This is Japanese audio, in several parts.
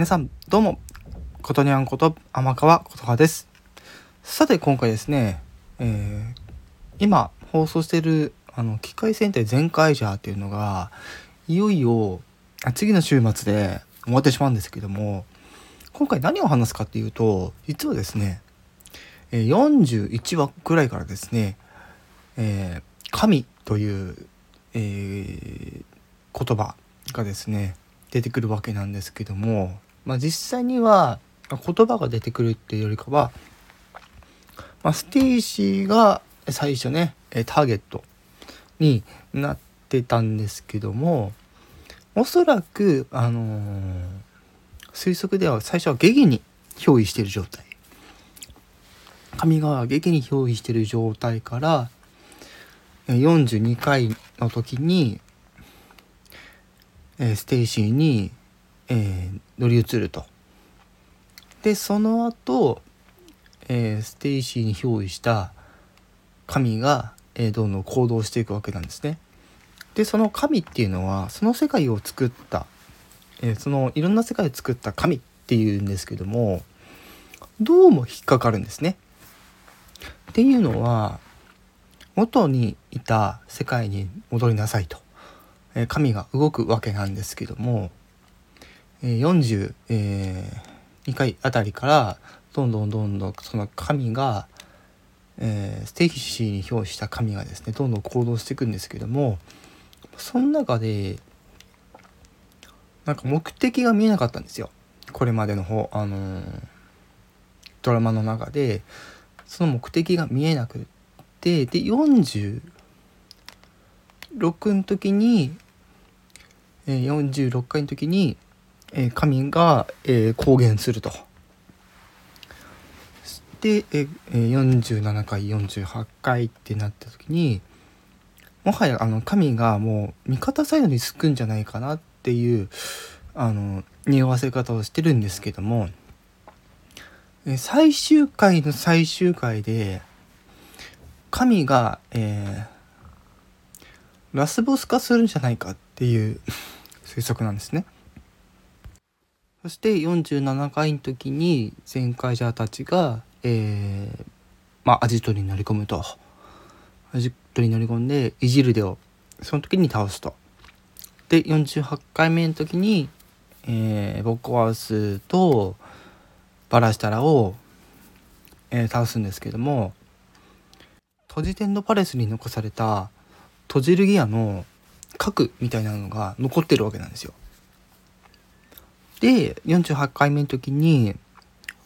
皆さんどうもことにゃんこと天川琴葉です。さて今回ですね、えー、今放送しているあの機械戦隊全開ジャーっていうのがいよいよ次の週末で終わってしまうんですけども今回何を話すかっていうと実はですね41話くらいからですね、えー、神という、えー、言葉がですね出てくるわけなんですけども、まあ、実際には言葉が出てくるっていうよりかは、まあ、ステイシーが最初ねターゲットになってたんですけどもおそらくあのー、推測では最初はゲゲに憑依している状態。神がゲゲに憑依している状態から42回の時にえー、ステイシーに、えー、乗り移ると。でその後、えー、ステイシーに憑依した神が、えー、どんどん行動していくわけなんですね。でその神っていうのはその世界を作った、えー、そのいろんな世界を作った神っていうんですけどもどうも引っかかるんですね。っていうのは元にいた世界に戻りなさいと。え神が動くわけなんですけども、42回あたりからどんどんどんどんその神が、えー、ステーキシーに表した神がですねどんどん行動していくんですけどもその中でなんか目的が見えなかったんですよ。これまでの方あのー、ドラマの中で。その目的が見えなくってで46の時に、え、46回の時に、えー、神が、え、公言すると。で、えー、47回48回ってなった時にもはやあの神がもう味方サイドにつくんじゃないかなっていうあの匂わせ方をしてるんですけども、え、最終回の最終回で神が、えー、ラスボス化するんじゃないかっていう 推測なんですね。そして47回の時に前回者たちが、えー、まあアジトに乗り込むと。アジトに乗り込んでイジルデをその時に倒すと。で48回目の時に、えー、ボッコワウスとバラシタラを、えー、倒すんですけどもトジテンドパレスに残された閉じるギアの核みたいなのが残ってるわけなんですよ。で48回目の時に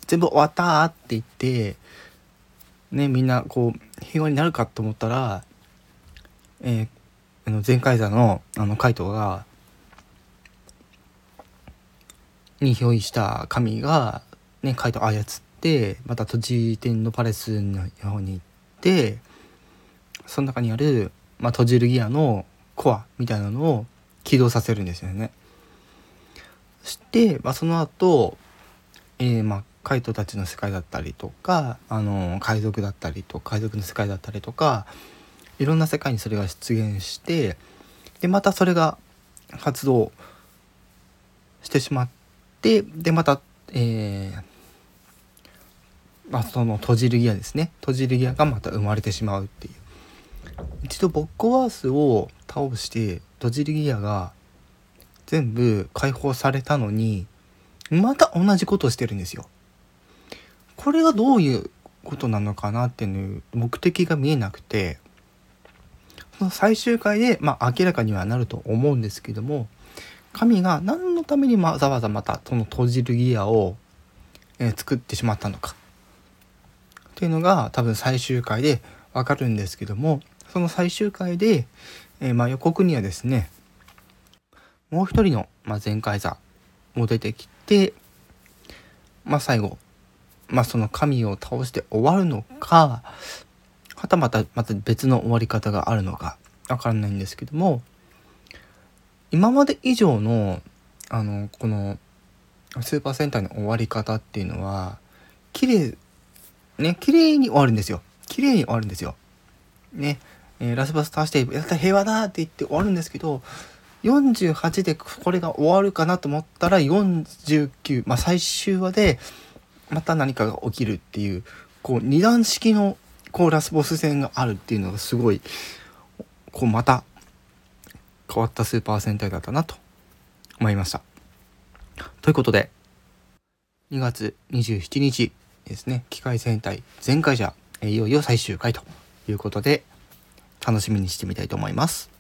全部終わったって言ってねみんなこう平和になるかと思ったら、えー、あの前回座のあのカイトがに憑依した神がねカイト操ってまた閉じ天のパレスの方に行ってその中にあるまあ、閉じるギアのコアみたいなのを起動させるんですよね。そして、まあ、その後、えー、まあカイトたちの世界だったりとか、あの海賊だったりと海賊の世界だったりとかいろんな世界にそれが出現してでまたそれが発動してしまってでまた、えーまあ、その閉じるギアですね。閉じるギアがまた生まれてしまうっていう。一度ボッコワースを倒してドジリギアが全部解放されたのにまた同じことをしてるんですよ。これがどういうことなのかなっていう目的が見えなくてその最終回で、まあ、明らかにはなると思うんですけども神が何のためにわざわざまたその閉じるギアを、え、作ってしまったのかっていうのが多分最終回でわかるんですけどもその最終回で、えー、ま、予告にはですねもう一人の、まあ、前回座も出てきて、まあ、最後、まあ、その神を倒して終わるのかはたまたまた別の終わり方があるのかわからないんですけども今まで以上のあのこのスーパー戦隊の終わり方っていうのは綺麗ね綺麗に終わるんですよ。綺麗に終わるんですよ。ねえー、ラスバス倒してやった平和だって言って終わるんですけど48でこれが終わるかなと思ったら49、まあ、最終話でまた何かが起きるっていうこう二段式のこうラスボス戦があるっていうのがすごいこうまた変わったスーパー戦隊だったなと思いました。ということで2月27日ですね機械戦隊全開者いよいよ最終回ということで楽しみにしてみたいと思います。